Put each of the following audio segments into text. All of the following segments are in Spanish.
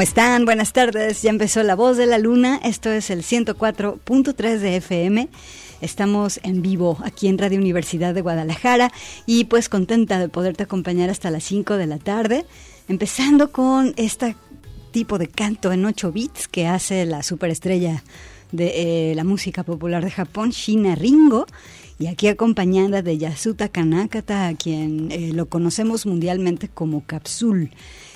¿Cómo están? Buenas tardes. Ya empezó La Voz de la Luna. Esto es el 104.3 de FM. Estamos en vivo aquí en Radio Universidad de Guadalajara y pues contenta de poderte acompañar hasta las 5 de la tarde, empezando con esta tipo de canto en 8 bits que hace la superestrella de eh, la música popular de Japón, Shina Ringo, y aquí acompañada de Yasuta Kanakata, a quien eh, lo conocemos mundialmente como Capsule.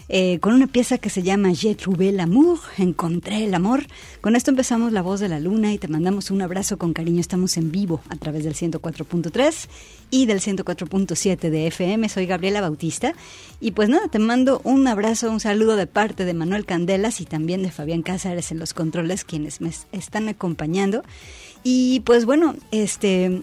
Eh, con una pieza que se llama Je trouvé l'amour, encontré el amor. Con esto empezamos La Voz de la Luna y te mandamos un abrazo con cariño. Estamos en vivo a través del 104.3 y del 104.7 de FM. Soy Gabriela Bautista y pues nada, te mando un abrazo, un saludo de parte de Manuel Candelas y también de Fabián Cázares en los controles, quienes me están acompañando. Y pues bueno, este...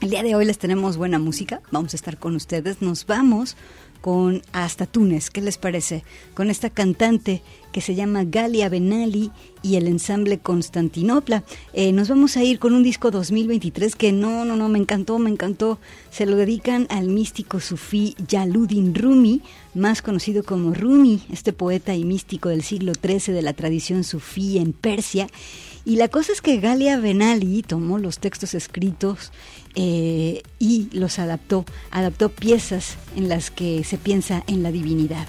El día de hoy les tenemos buena música, vamos a estar con ustedes, nos vamos con Hasta Túnez, ¿qué les parece? Con esta cantante que se llama Galia Benali y el ensamble Constantinopla. Eh, nos vamos a ir con un disco 2023 que no, no, no, me encantó, me encantó. Se lo dedican al místico sufí Yaludin Rumi, más conocido como Rumi, este poeta y místico del siglo XIII de la tradición sufí en Persia. Y la cosa es que Galia Benali tomó los textos escritos eh, y los adaptó, adaptó piezas en las que se piensa en la divinidad.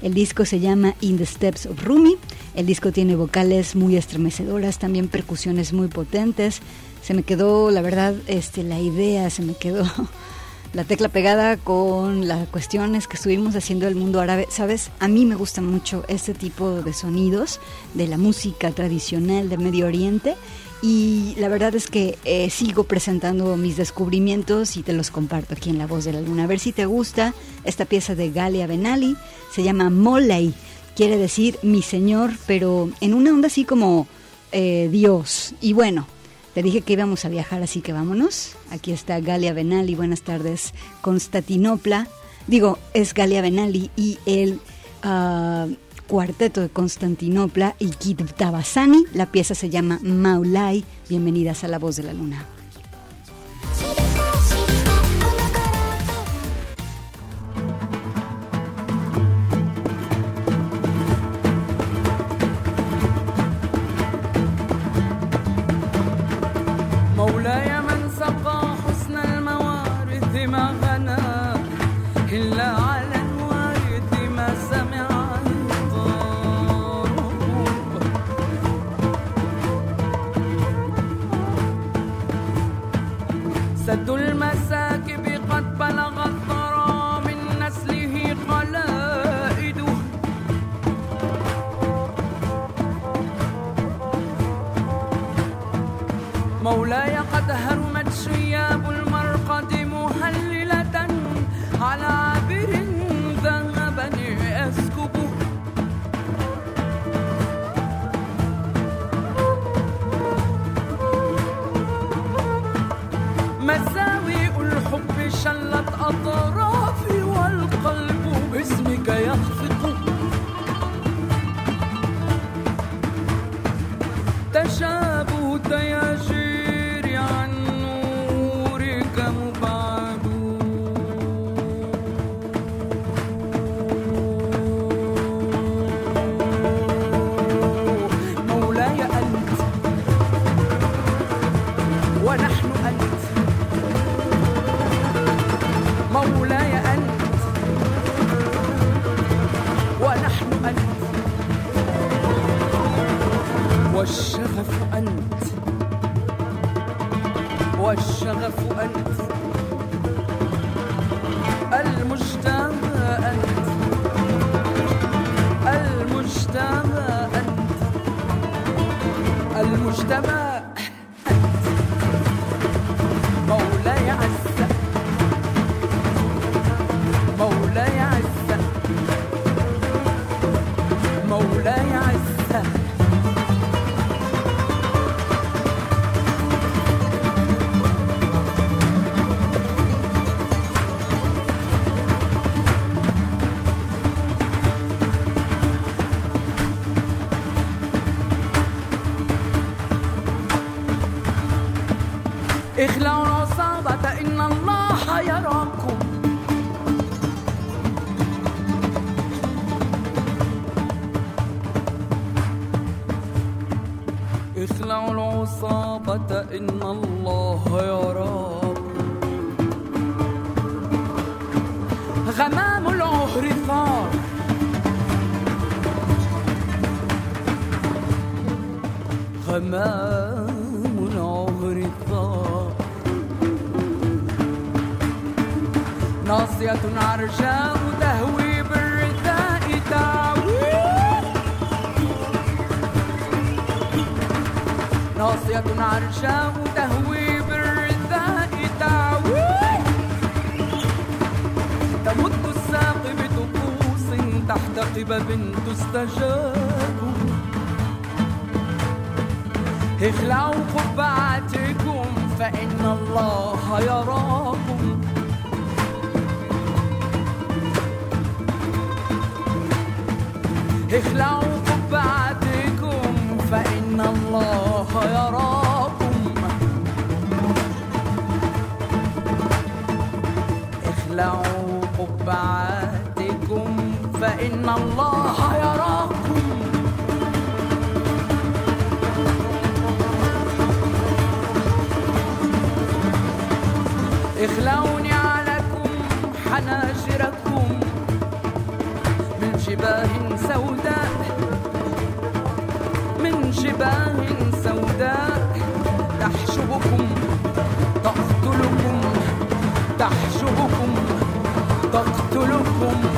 El disco se llama In the Steps of Rumi. El disco tiene vocales muy estremecedoras, también percusiones muy potentes. Se me quedó, la verdad, este, la idea, se me quedó la tecla pegada con las cuestiones que estuvimos haciendo del mundo árabe. Sabes, a mí me gusta mucho este tipo de sonidos de la música tradicional de Medio Oriente y la verdad es que eh, sigo presentando mis descubrimientos y te los comparto aquí en La Voz de la Luna. A ver si te gusta esta pieza de Galia Benali, se llama Molei, quiere decir mi señor, pero en una onda así como eh, Dios. Y bueno, te dije que íbamos a viajar, así que vámonos. Aquí está Galia Benali, buenas tardes, Constantinopla. Digo, es Galia Benali y el... Ah, Cuarteto de Constantinopla y Kid Tabasani. La pieza se llama Maulai. Bienvenidas a La Voz de la Luna. तशा والشغف أنت. والشغف أنت. المجتمع أنت. المجتمع أنت. المجتمع رضا غمام عمر الضاء ناصية عرجاء تهوي بالرداء تعوي ناصية عرجاء تحت قبب تستجاب اخلعوا قبعتكم فإن الله يراكم. اخلعوا قبعتكم فإن الله يراكم. اخلعوا قبعتكم فإن الله يراكم. اخلعوا نعلكم حناجركم من جباه سوداء. من جباه سوداء. تحشبكم تقتلكم تحشبكم تقتلكم.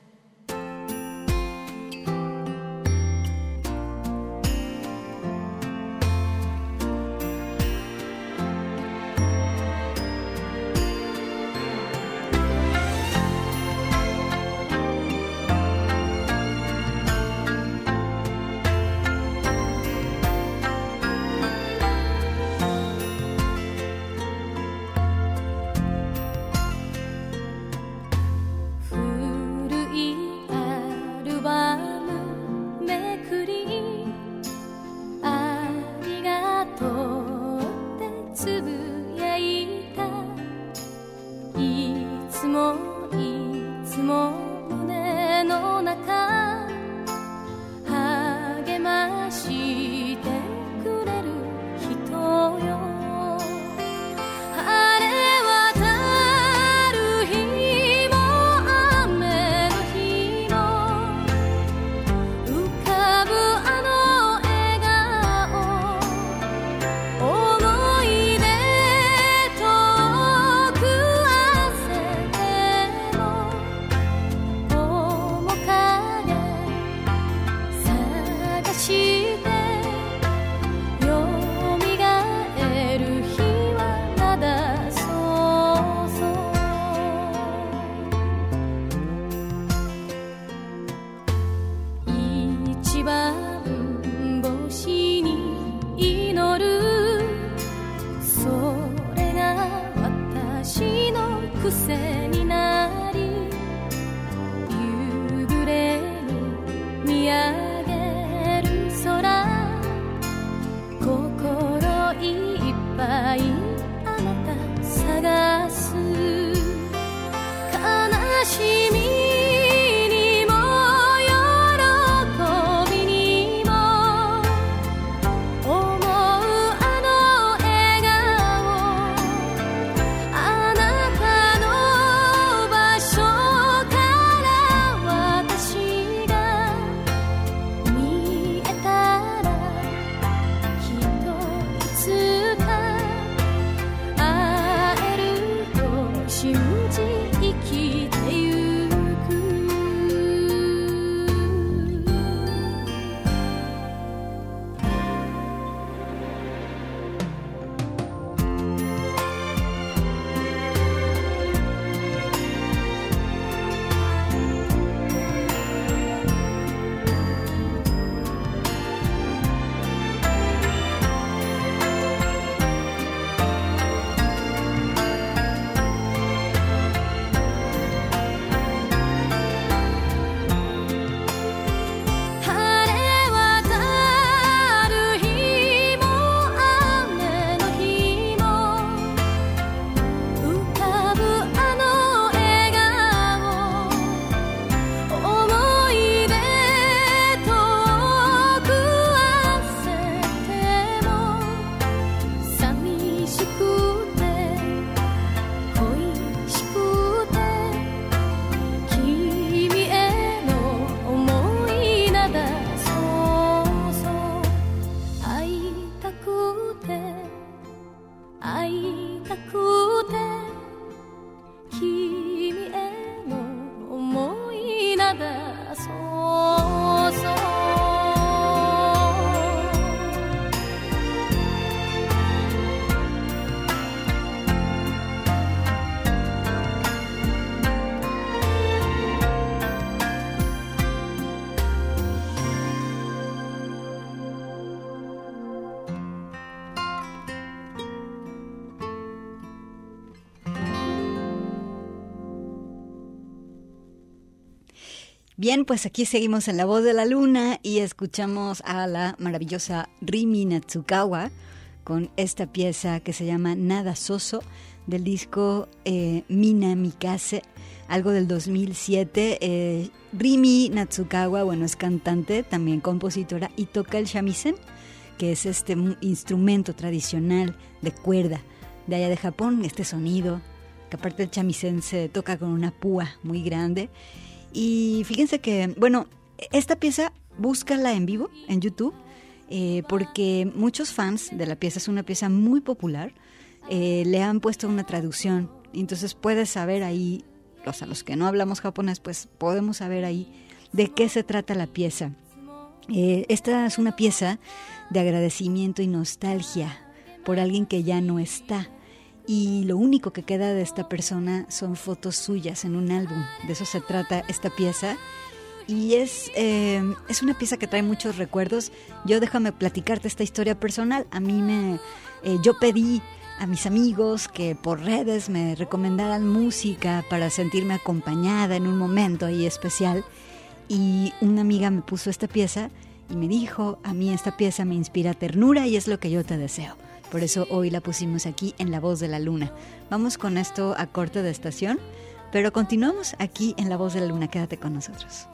Bien, pues aquí seguimos en La Voz de la Luna y escuchamos a la maravillosa Rimi Natsukawa con esta pieza que se llama Nada Soso del disco eh, Mina Mikase, algo del 2007. Eh, Rimi Natsukawa, bueno, es cantante, también compositora y toca el shamisen, que es este instrumento tradicional de cuerda de allá de Japón, este sonido, que aparte el shamisen se toca con una púa muy grande. Y fíjense que, bueno, esta pieza búscala en vivo en YouTube, eh, porque muchos fans de la pieza, es una pieza muy popular, eh, le han puesto una traducción. Entonces puedes saber ahí, o sea, los que no hablamos japonés, pues podemos saber ahí de qué se trata la pieza. Eh, esta es una pieza de agradecimiento y nostalgia por alguien que ya no está. Y lo único que queda de esta persona son fotos suyas en un álbum. De eso se trata esta pieza. Y es, eh, es una pieza que trae muchos recuerdos. Yo déjame platicarte esta historia personal. A mí me... eh, yo pedí a mis amigos que por redes me recomendaran música para sentirme acompañada en un momento ahí especial. Y una amiga me puso esta pieza y me dijo, a mí esta pieza me inspira ternura y es lo que yo te deseo. Por eso hoy la pusimos aquí en La Voz de la Luna. Vamos con esto a corte de estación, pero continuamos aquí en La Voz de la Luna. Quédate con nosotros.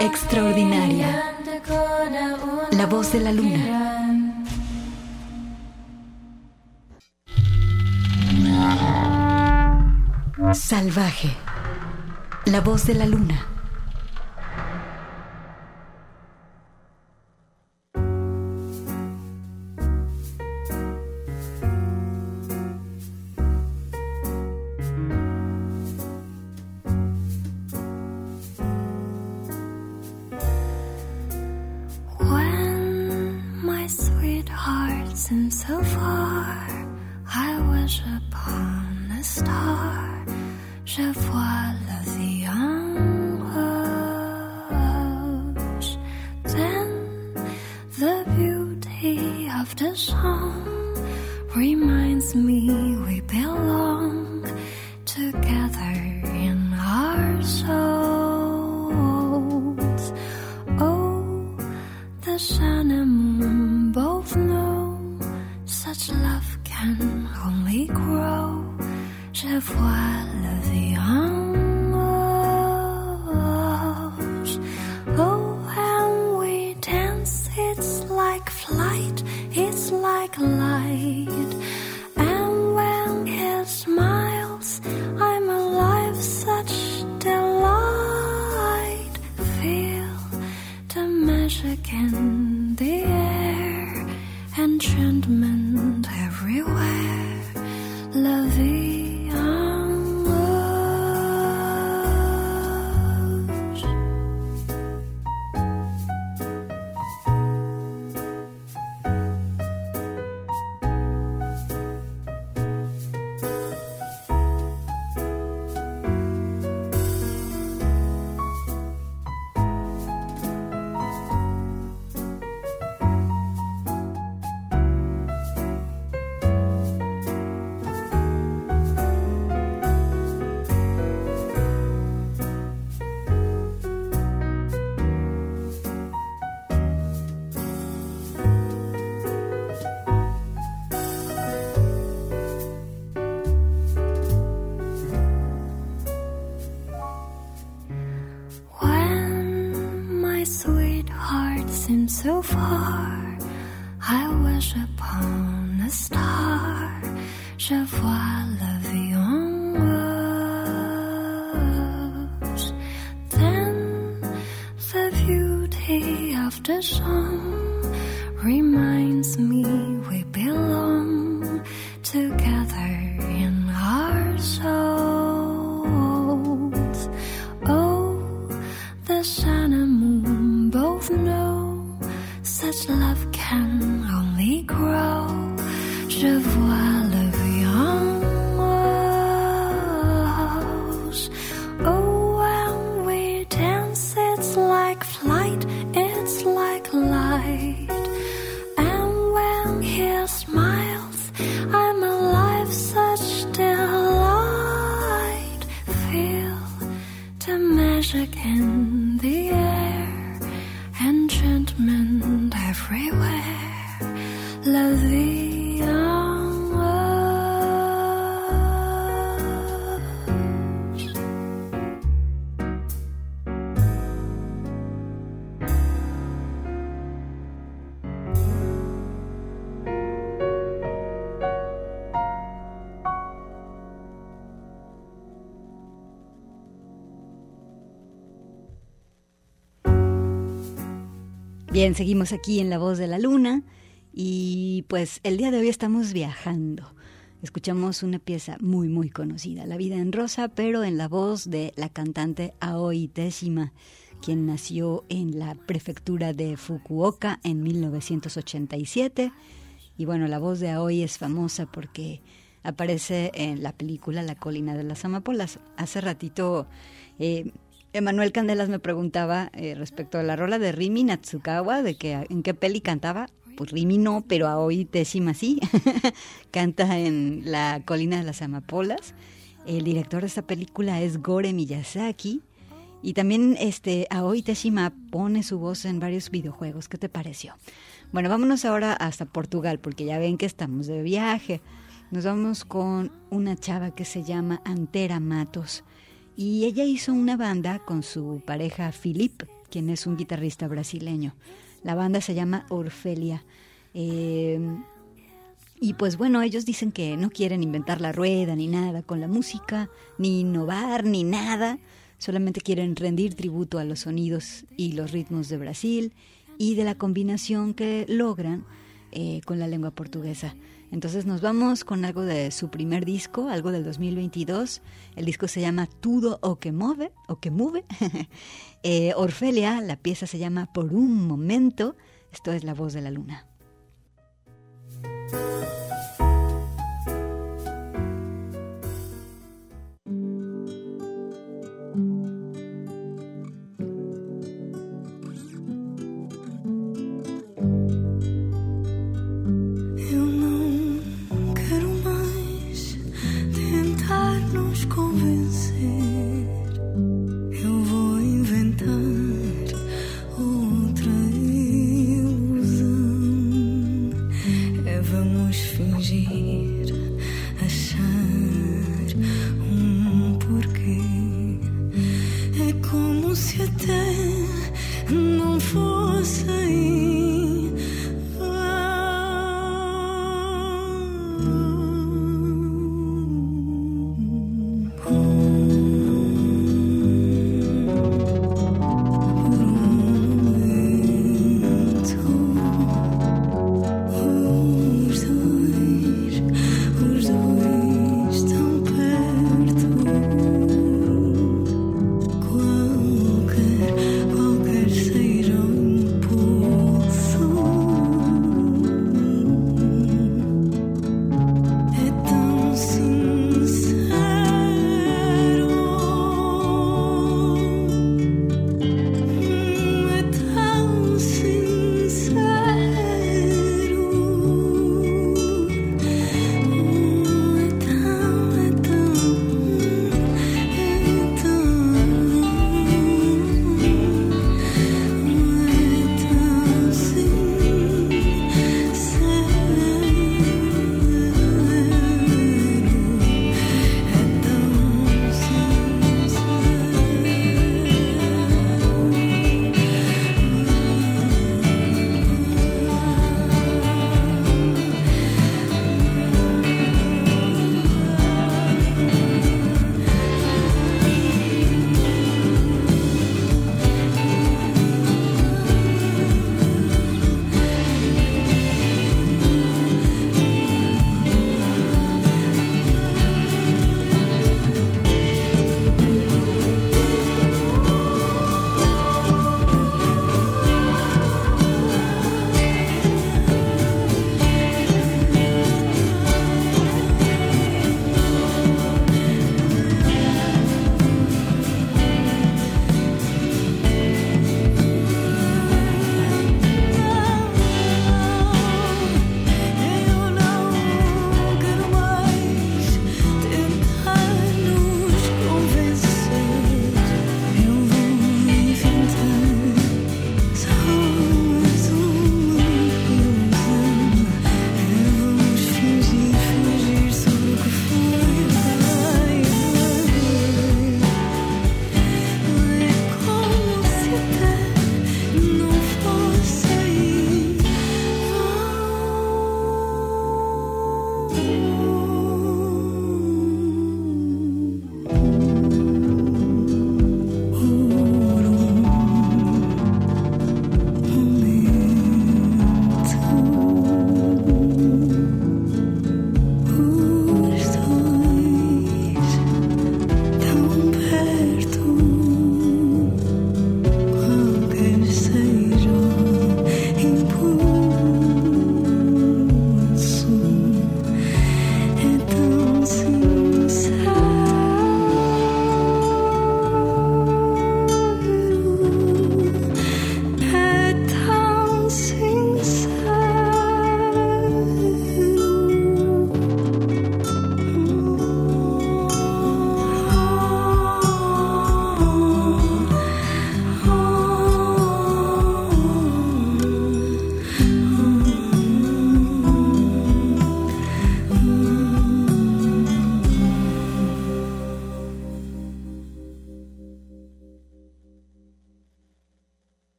Extraordinaria. La voz de la luna. Salvaje. La Voz de la Luna. When my sweetheart seems so far, I wish upon so far, I wish upon a star. Je vois la Bien, seguimos aquí en La Voz de la Luna y pues el día de hoy estamos viajando. Escuchamos una pieza muy muy conocida, La vida en rosa, pero en la voz de la cantante Aoi Teshima, quien nació en la prefectura de Fukuoka en 1987. Y bueno, la voz de Aoi es famosa porque aparece en la película La colina de las amapolas. Hace ratito eh, Emanuel Candelas me preguntaba eh, respecto a la rola de Rimi Natsukawa, de que en qué peli cantaba. Pues Rimi no, pero Aoi Teshima sí. Canta en La colina de las amapolas. El director de esta película es Gore Miyazaki. Y también este Aoi Teshima pone su voz en varios videojuegos. ¿Qué te pareció? Bueno, vámonos ahora hasta Portugal, porque ya ven que estamos de viaje. Nos vamos con una chava que se llama Antera Matos. Y ella hizo una banda con su pareja Philip, quien es un guitarrista brasileño. La banda se llama Orfelia. Eh, y pues bueno, ellos dicen que no quieren inventar la rueda ni nada con la música, ni innovar, ni nada. Solamente quieren rendir tributo a los sonidos y los ritmos de Brasil y de la combinación que logran eh, con la lengua portuguesa. Entonces nos vamos con algo de su primer disco, algo del 2022. El disco se llama Tudo o que move, o que move. eh, Orfelia, la pieza se llama Por un momento. Esto es La voz de la luna.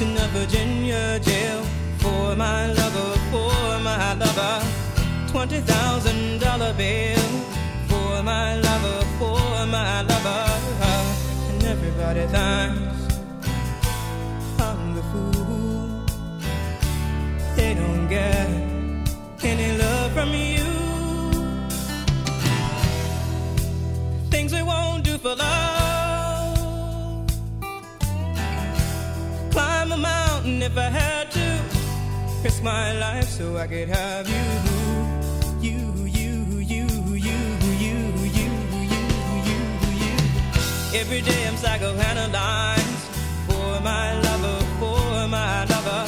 In a Virginia jail for my lover, for my lover. Twenty thousand dollar bail for my lover, for my lover. And everybody thinks I'm the fool. They don't get any love from you. Things we won't do for love if I had to. Risk my life so I could have you. You, you, you, you, you, you, you, you, you. You. Every day I'm psychoanalyzed for my lover, for my lover.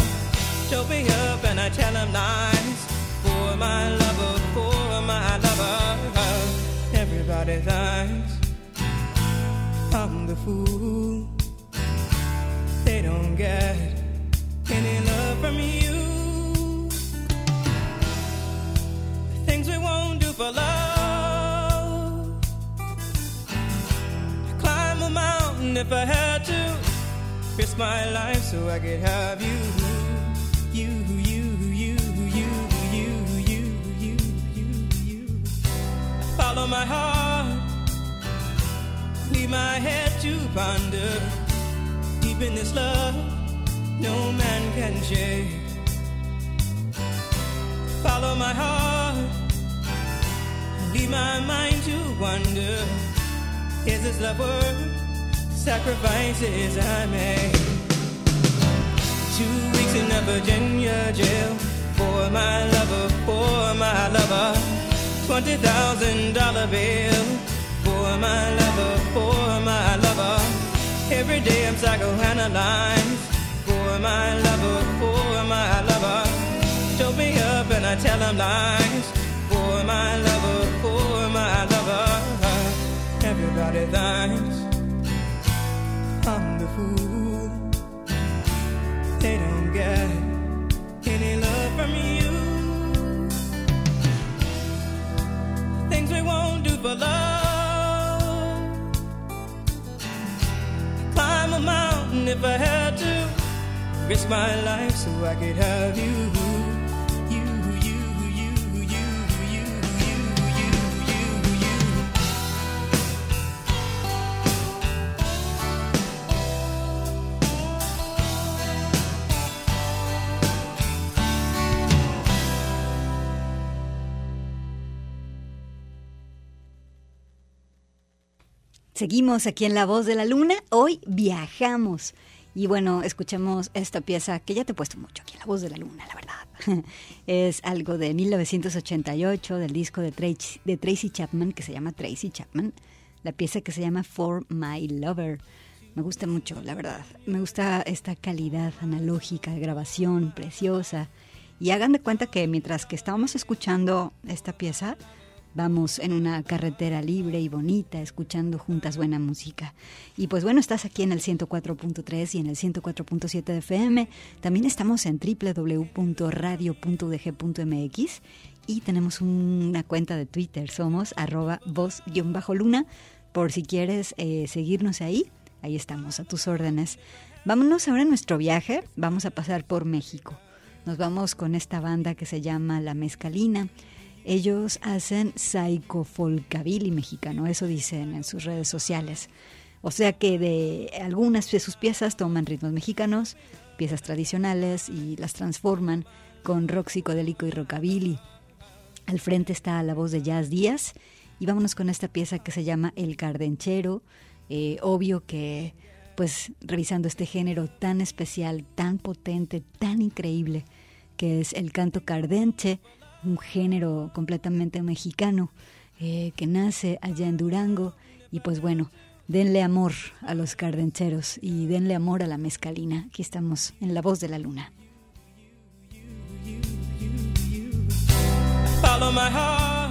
Choke me up and I tell him lies for my lover, for my lover. Everybody thinks I'm the fool they don't get any love from you. Things we won't do for love. Climb a mountain if I had to. Risk my life so I could have you. You, you, you, you, you, you, you, you, you. Follow my heart. Leave my head to ponder deep in this love no man can shake. Follow my heart, leave my mind to wonder. Is this love worth sacrifices I made? Two weeks in a Virginia jail for my lover, for my lover. Twenty thousand dollar bill for my lover, for my lover. Every day I'm psychoanalyzed my lover, for my lover. Choke me up and I tell him lies for my lover, for my lover. Everybody thinks I'm the fool. They don't get any love from you. Things we won't do for love climb a mountain if I had to. Risk my life so I could have you. You. Seguimos aquí en La Voz de la Luna. Hoy viajamos. Y bueno, escuchamos esta pieza que ya te he puesto mucho aquí La Voz de la Luna, la verdad. Es algo de 1988 del disco de Tracy, de Tracy Chapman que se llama Tracy Chapman. La pieza que se llama For My Lover. Me gusta mucho, la verdad. Me gusta esta calidad analógica de grabación preciosa. Y hagan de cuenta que mientras que estábamos escuchando esta pieza, Vamos en una carretera libre y bonita, escuchando juntas buena música. Y pues bueno, estás aquí en el 104.3 y en el 104.7 de FM. También estamos en www.radio.udg.mx y tenemos una cuenta de Twitter. Somos arroba voz-luna. Por si quieres eh, seguirnos ahí, ahí estamos, a tus órdenes. Vámonos ahora en nuestro viaje. Vamos a pasar por México. Nos vamos con esta banda que se llama La Mezcalina. Ellos hacen psychofolkabilly mexicano, eso dicen en sus redes sociales. O sea que de algunas de sus piezas toman ritmos mexicanos, piezas tradicionales y las transforman con rock psicodélico y rockabilly. Al frente está la voz de Jazz Díaz y vámonos con esta pieza que se llama El Cardenchero. Eh, obvio que pues revisando este género tan especial, tan potente, tan increíble que es el canto cardenche, un género completamente mexicano eh, que nace allá en Durango y pues bueno, denle amor a los cardencheros y denle amor a la mezcalina. Aquí estamos en La Voz de la Luna. Follow my heart.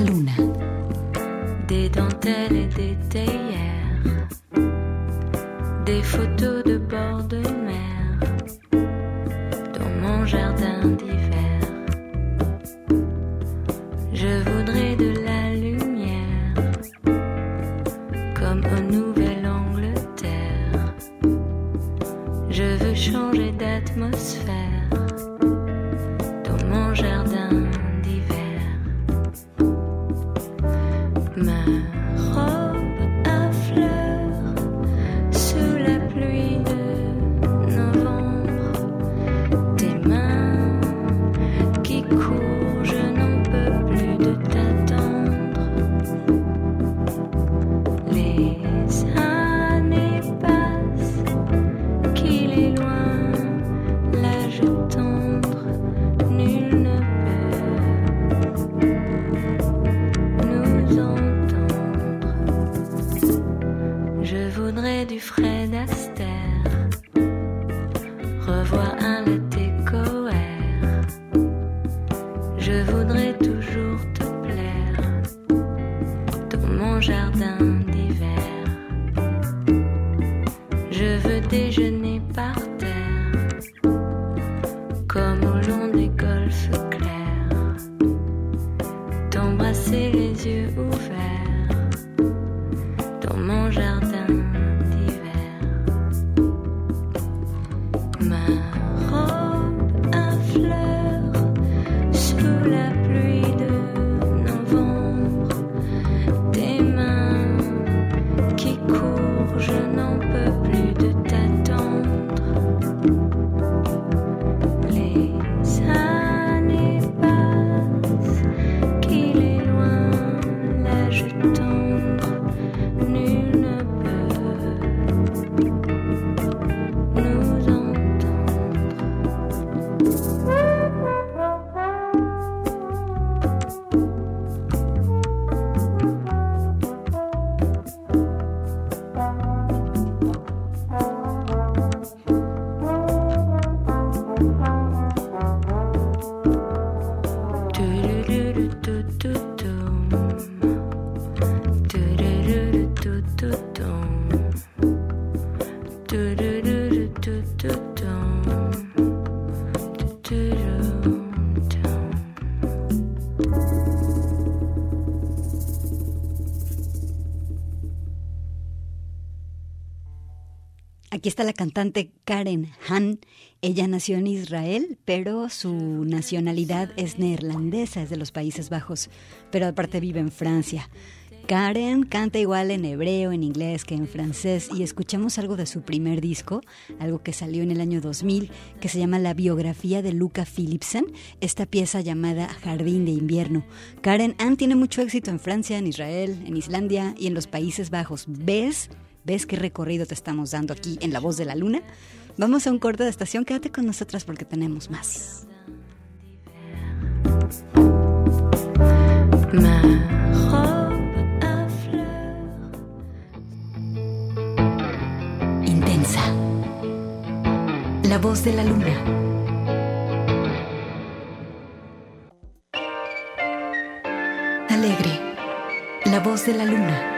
Luna. Veux déjeuner Aquí está la cantante Karen Han. Ella nació en Israel, pero su nacionalidad es neerlandesa, es de los Países Bajos, pero aparte vive en Francia. Karen canta igual en hebreo, en inglés que en francés y escuchamos algo de su primer disco, algo que salió en el año 2000, que se llama La biografía de Luca Philipsen, esta pieza llamada Jardín de invierno. Karen Ann tiene mucho éxito en Francia, en Israel, en Islandia y en los Países Bajos. ¿Ves? ¿Ves qué recorrido te estamos dando aquí en La Voz de la Luna? Vamos a un corte de estación, quédate con nosotras porque tenemos más. Intensa. La voz de la luna. Alegre. La voz de la luna.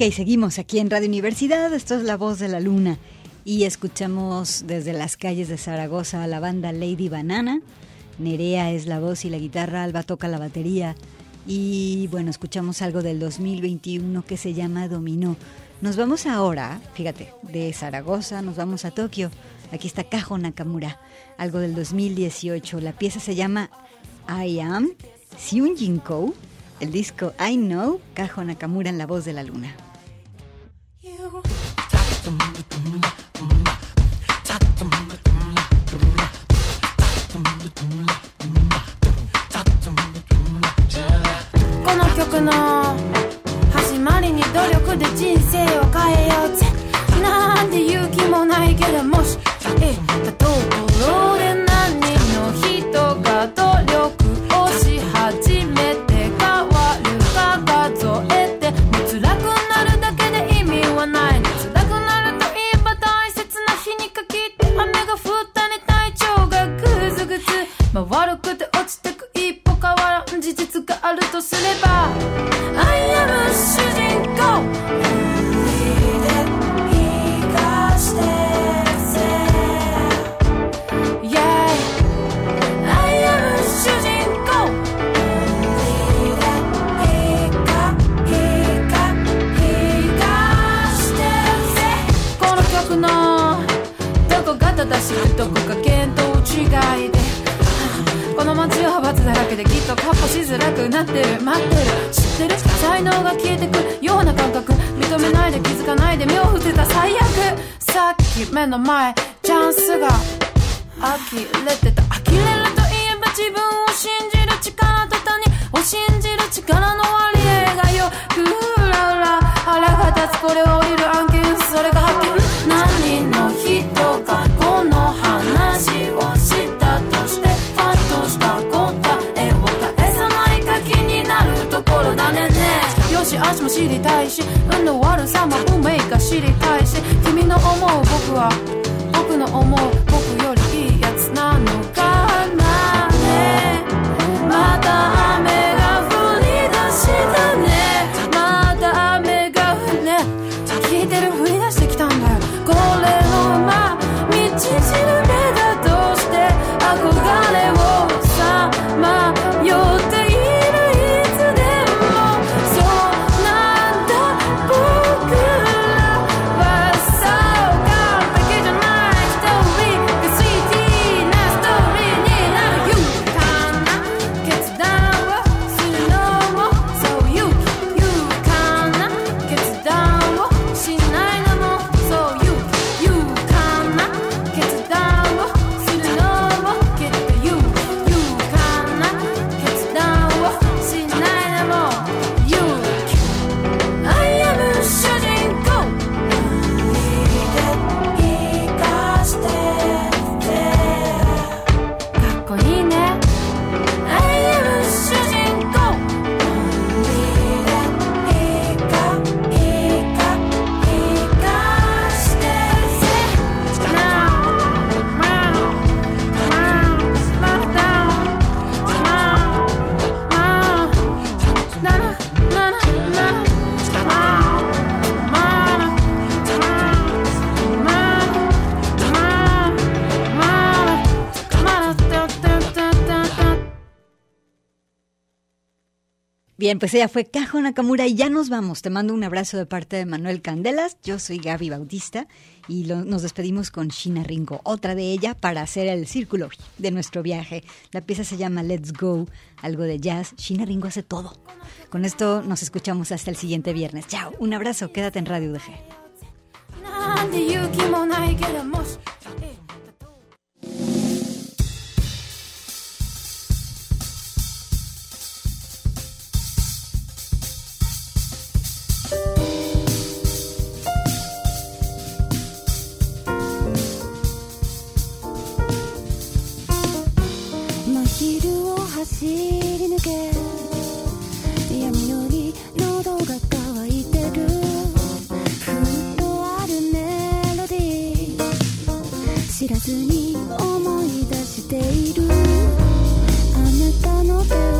Ok, seguimos aquí en Radio Universidad. Esto es La Voz de la Luna. Y escuchamos desde las calles de Zaragoza a la banda Lady Banana. Nerea es la voz y la guitarra, Alba toca la batería. Y bueno, escuchamos algo del 2021 que se llama Dominó. Nos vamos ahora, fíjate, de Zaragoza nos vamos a Tokio. Aquí está Kajo Nakamura, algo del 2018. La pieza se llama I Am Seung Jinko. El disco I Know, Kajo Nakamura en la voz de la luna. の始まりに努力で人生を変えようぜ。なんて勇気もないけども。これは降りる案件それが発見。何の人かこの話をしたとしてファッとした答えを返さないか気になるところだねね。よし足も知りたいし運の悪さも運命か知りたいし君の思う僕は Bien, pues ella fue Cajo Nakamura y ya nos vamos. Te mando un abrazo de parte de Manuel Candelas. Yo soy Gaby Bautista y nos despedimos con Shina Ringo, otra de ella para hacer el círculo de nuestro viaje. La pieza se llama Let's Go, algo de jazz. Shina Ringo hace todo. Con esto nos escuchamos hasta el siguiente viernes. Chao, un abrazo, quédate en Radio UDG. 走り抜け。闇夜に喉が渇いてる。ふっとあるメロディー。知らずに思い出している。あなたの手を